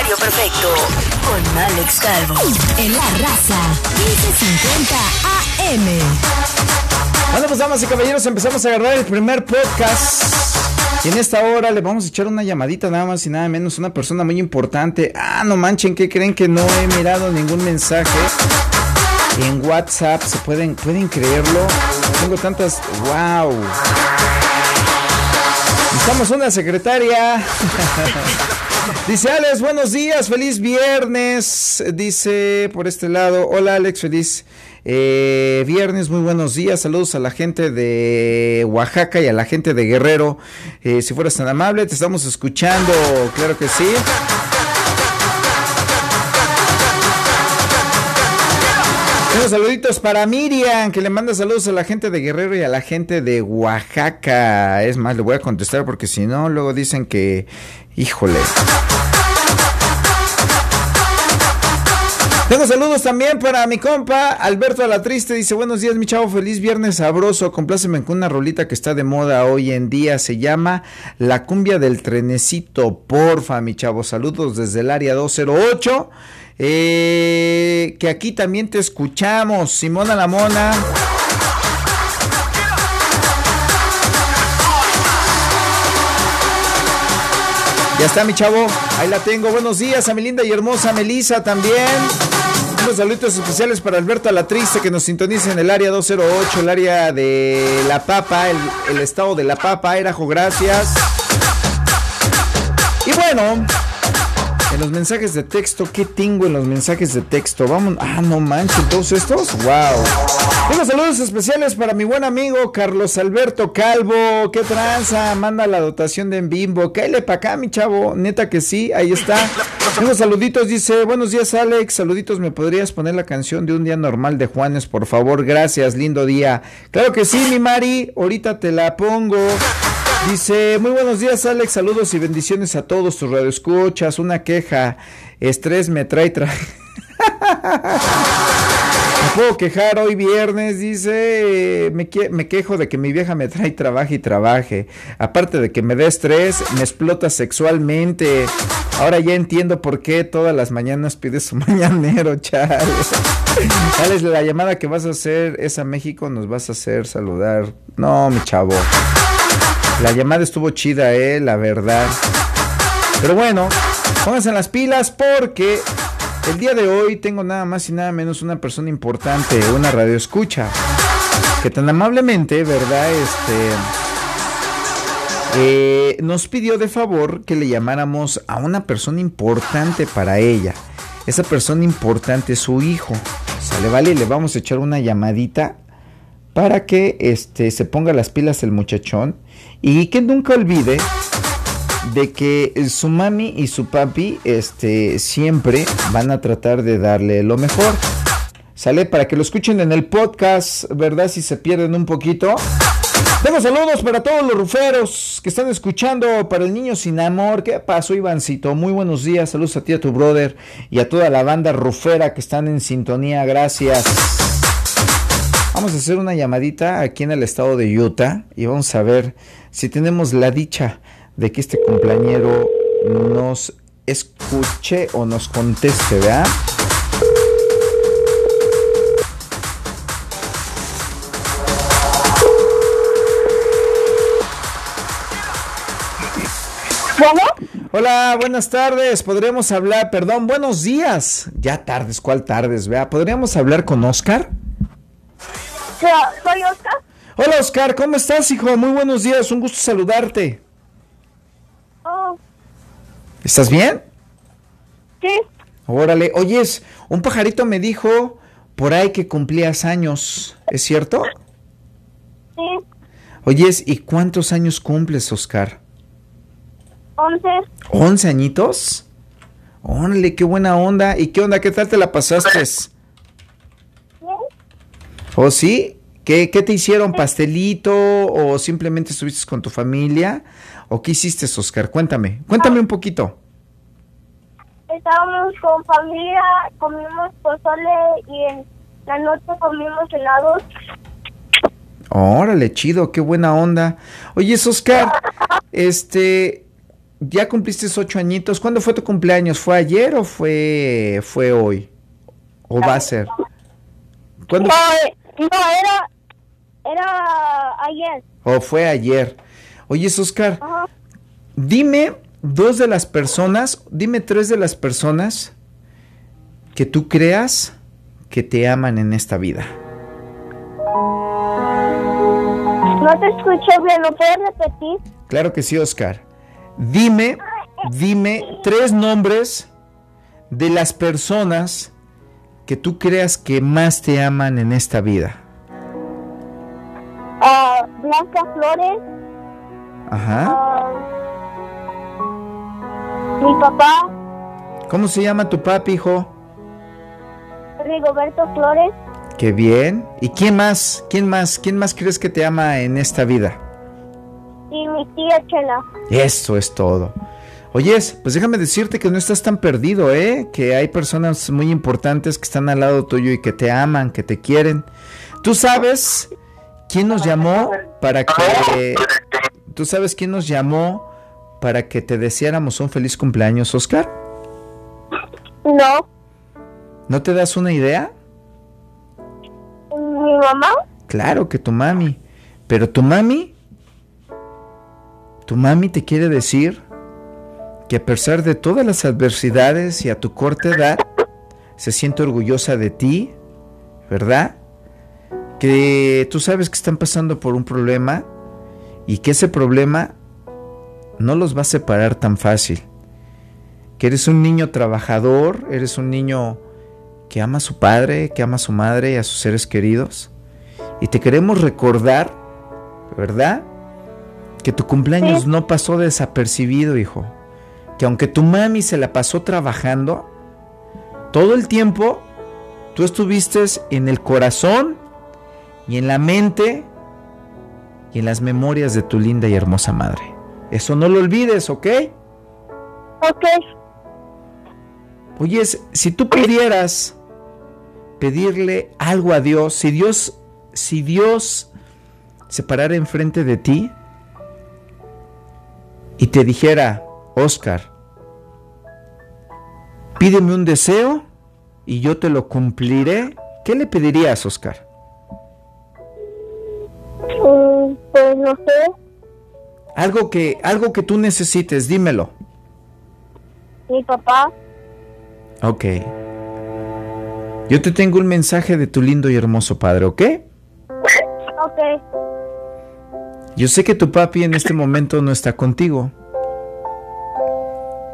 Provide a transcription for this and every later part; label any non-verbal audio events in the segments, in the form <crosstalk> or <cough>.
Horario perfecto. Con Alex Calvo. En la raza. 1550 AM. Bueno, pues damas y caballeros, empezamos a agarrar el primer podcast. Y en esta hora le vamos a echar una llamadita nada más y nada menos. Una persona muy importante. Ah, no manchen, ¿qué creen que no he mirado ningún mensaje? En WhatsApp, ¿se pueden, pueden creerlo? Tengo tantas... ¡Wow! Estamos una secretaria. <laughs> Dice Alex, buenos días, feliz viernes. Dice por este lado, hola Alex, feliz eh, viernes, muy buenos días. Saludos a la gente de Oaxaca y a la gente de Guerrero. Eh, si fueras tan amable, te estamos escuchando, claro que sí. Unos saluditos para Miriam, que le manda saludos a la gente de Guerrero y a la gente de Oaxaca. Es más, le voy a contestar porque si no, luego dicen que, híjole. Tengo saludos también para mi compa Alberto Alatriste. Dice: Buenos días, mi chavo. Feliz viernes sabroso. Compláceme con una rolita que está de moda hoy en día. Se llama La cumbia del trenecito. Porfa, mi chavo. Saludos desde el área 208. Eh, que aquí también te escuchamos. Simona la Mona. Ya está mi chavo, ahí la tengo. Buenos días a mi linda y hermosa Melisa también. Unos saludos especiales para Alberto Alatriste que nos sintoniza en el área 208, el área de La Papa, el, el estado de La Papa, Erajo, gracias. Y bueno, en los mensajes de texto, ¿qué tengo en los mensajes de texto? Vamos, ah, no manches, todos estos, wow. Unos saludos especiales para mi buen amigo Carlos Alberto Calvo, qué tranza, manda la dotación de en bimbo, cáele para acá, mi chavo, neta que sí, ahí está. Unos saluditos, dice, buenos días Alex, saluditos, ¿me podrías poner la canción de un día normal de Juanes, por favor? Gracias, lindo día. Claro que sí, mi Mari, ahorita te la pongo. Dice, muy buenos días Alex, saludos y bendiciones a todos tus radioescuchas. Una queja, estrés me trae tra... <laughs> Me puedo quejar hoy viernes, dice, me, me, quejo de que mi vieja me trae trabajo y trabaje. Aparte de que me da estrés, me explota sexualmente. Ahora ya entiendo por qué todas las mañanas pide su <laughs> mañanero, chale. <laughs> Alex, la llamada que vas a hacer es a México, nos vas a hacer saludar. No, mi chavo. La llamada estuvo chida, eh, la verdad. Pero bueno, pónganse las pilas porque el día de hoy tengo nada más y nada menos una persona importante, una radio escucha, que tan amablemente, ¿verdad? Este eh, nos pidió de favor que le llamáramos a una persona importante para ella. Esa persona importante es su hijo. Sale, vale, le vamos a echar una llamadita para que este, se ponga las pilas el muchachón y que nunca olvide de que su mami y su papi este, siempre van a tratar de darle lo mejor. Sale para que lo escuchen en el podcast, ¿verdad? Si se pierden un poquito. Tengo saludos para todos los ruferos que están escuchando, para el niño sin amor. ¿Qué pasó, Ivancito? Muy buenos días. Saludos a ti, a tu brother y a toda la banda rufera que están en sintonía. Gracias. Vamos a hacer una llamadita aquí en el estado de Utah y vamos a ver si tenemos la dicha de que este compañero nos escuche o nos conteste, ¿verdad? Hola, buenas tardes. Podríamos hablar, perdón, buenos días. Ya tardes, ¿cuál tardes? Vea, ¿podríamos hablar con Oscar? Soy Oscar. Hola Oscar, ¿cómo estás, hijo? Muy buenos días, un gusto saludarte. Oh. ¿Estás bien? Sí. Órale, oyes, un pajarito me dijo por ahí que cumplías años, ¿es cierto? Sí. Oyes, ¿y cuántos años cumples, Oscar? Once. ¿Once añitos? Órale, qué buena onda. ¿Y qué onda? ¿Qué tal te la pasaste? ¿O sí? ¿Qué, te hicieron? ¿Pastelito? ¿O simplemente estuviste con tu familia? ¿O qué hiciste, Oscar? Cuéntame, cuéntame un poquito. Estábamos con familia, comimos pozole y en la noche comimos helados. Órale, chido, qué buena onda. Oye, Oscar, este, ya cumpliste ocho añitos. ¿Cuándo fue tu cumpleaños? ¿Fue ayer o fue, fue hoy? ¿O va a ser? ¿Cuándo? No, no, era, era ayer. ¿O fue ayer? Oye, Oscar, dime dos de las personas, dime tres de las personas que tú creas que te aman en esta vida. No te escucho bien, ¿lo puedes repetir? Claro que sí, Oscar. Dime, dime tres nombres de las personas que tú creas que más te aman en esta vida. Uh, Blanca Flores. Ajá. Uh, mi papá. ¿Cómo se llama tu papi, hijo? Rigoberto Flores. Qué bien. ¿Y quién más? ¿Quién más? ¿Quién más crees que te ama en esta vida? Y mi tía Chela. Eso es todo. Oyes, pues déjame decirte que no estás tan perdido, ¿eh? Que hay personas muy importantes que están al lado tuyo y que te aman, que te quieren. ¿Tú sabes quién nos llamó para que... ¿Tú sabes quién nos llamó para que te deseáramos un feliz cumpleaños, Oscar? No. ¿No te das una idea? ¿Mi mamá? Claro que tu mami. Pero tu mami, tu mami te quiere decir que a pesar de todas las adversidades y a tu corta edad, se siente orgullosa de ti, ¿verdad? Que tú sabes que están pasando por un problema y que ese problema no los va a separar tan fácil. Que eres un niño trabajador, eres un niño que ama a su padre, que ama a su madre y a sus seres queridos. Y te queremos recordar, ¿verdad? Que tu cumpleaños no pasó desapercibido, hijo. Que aunque tu mami se la pasó trabajando, todo el tiempo tú estuviste en el corazón y en la mente y en las memorias de tu linda y hermosa madre. Eso no lo olvides, ¿ok? Ok. Oye, si tú pudieras pedirle algo a Dios, si Dios, si Dios se parara enfrente de ti y te dijera, Oscar, pídeme un deseo y yo te lo cumpliré, ¿qué le pedirías, Oscar? Mm, pues no sé. Algo que, algo que tú necesites, dímelo. Mi papá. Ok. Yo te tengo un mensaje de tu lindo y hermoso padre, ¿ok? Ok. Yo sé que tu papi en este momento no está contigo.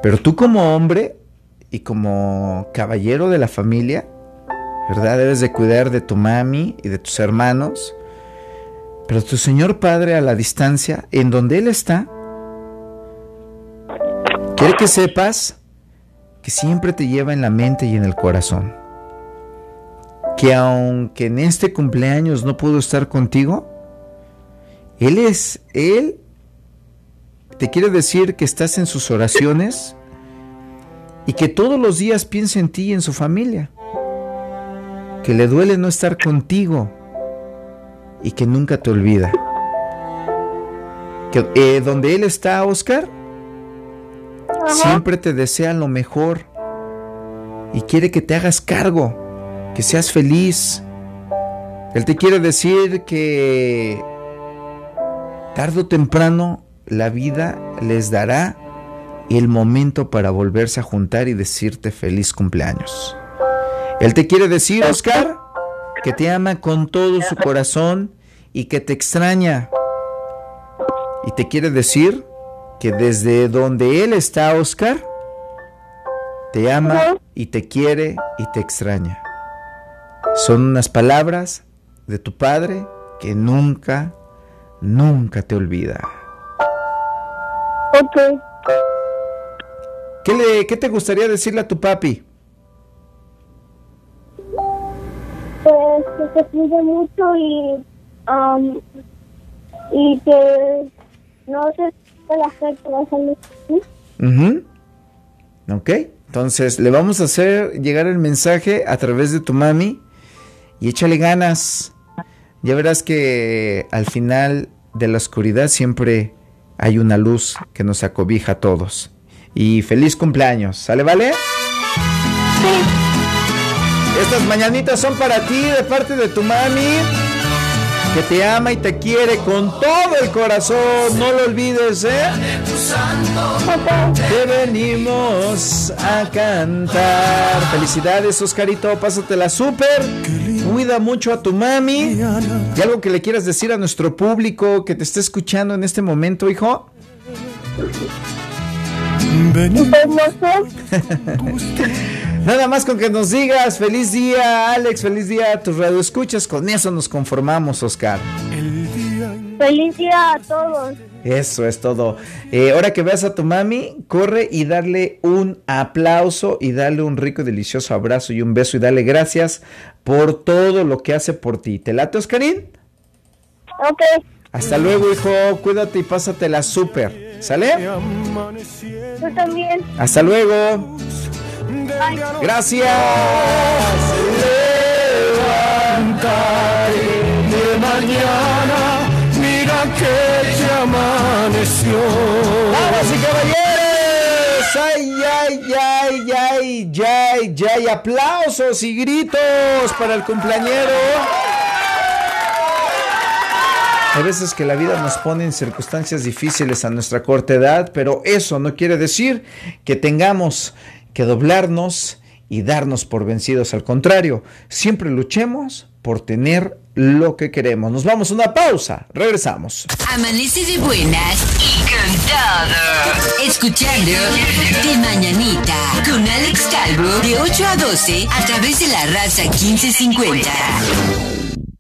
Pero tú como hombre y como caballero de la familia, ¿verdad? Debes de cuidar de tu mami y de tus hermanos. Pero tu Señor Padre a la distancia, en donde Él está, quiere que sepas que siempre te lleva en la mente y en el corazón. Que aunque en este cumpleaños no pudo estar contigo, Él es, Él te quiere decir que estás en sus oraciones y que todos los días piensa en ti y en su familia. Que le duele no estar contigo y que nunca te olvida. Que eh, donde Él está, Oscar, siempre te desea lo mejor y quiere que te hagas cargo, que seas feliz. Él te quiere decir que tarde o temprano la vida les dará el momento para volverse a juntar y decirte feliz cumpleaños. Él te quiere decir, Oscar, que te ama con todo su corazón y que te extraña. Y te quiere decir que desde donde Él está, Oscar, te ama y te quiere y te extraña. Son unas palabras de tu Padre que nunca, nunca te olvida. Ok. ¿Qué, le, ¿Qué te gustaría decirle a tu papi? Pues que se cuide mucho y, um, y que no se pueda hacer la salud. Uh Ok, entonces le vamos a hacer llegar el mensaje a través de tu mami y échale ganas. Ya verás que al final de la oscuridad siempre hay una luz que nos acobija a todos. Y feliz cumpleaños, ¿sale, vale? Sí. Estas mañanitas son para ti de parte de tu mami que te ama y te quiere con todo el corazón. No lo olvides, ¿eh? Te venimos a cantar. Felicidades, Oscarito. Pásatela súper. Cuida mucho a tu mami. ¿Y algo que le quieras decir a nuestro público que te está escuchando en este momento, hijo? <laughs> Nada más con que nos digas feliz día, Alex, feliz día a tus radioescuchas. Con eso nos conformamos, Oscar. Feliz día a todos. Eso es todo. Eh, ahora que veas a tu mami, corre y darle un aplauso y dale un rico y delicioso abrazo y un beso y dale gracias por todo lo que hace por ti. ¿Te late, Oscarín? Ok. Hasta luego, hijo. Cuídate y pásatela súper. ¿Sale? Tú también. Hasta luego. Gracias. de mañana, mira que ya amaneció. ¡Vamos y caballeros! ¡Ay, ay, ay, ay, ay, ay! ¡Aplausos y gritos para el cumpleañero! Hay veces que la vida nos pone en circunstancias difíciles a nuestra corta edad, pero eso no quiere decir que tengamos que doblarnos y darnos por vencidos. Al contrario, siempre luchemos por tener lo que queremos. Nos vamos a una pausa. Regresamos. Amanece de buenas y cantado. Escuchando De Mañanita con Alex Calvo de 8 a 12 a través de la raza 1550.